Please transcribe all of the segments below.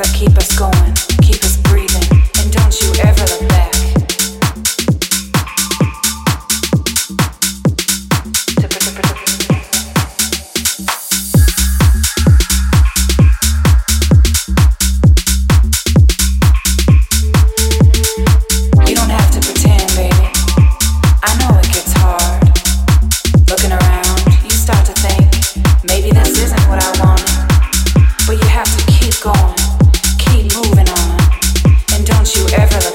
that keep us going.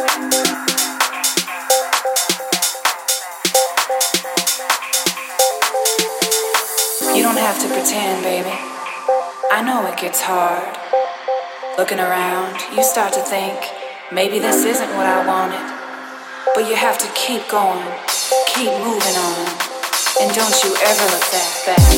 You don't have to pretend, baby. I know it gets hard. Looking around, you start to think, maybe this isn't what I wanted. But you have to keep going, keep moving on, and don't you ever look back, back.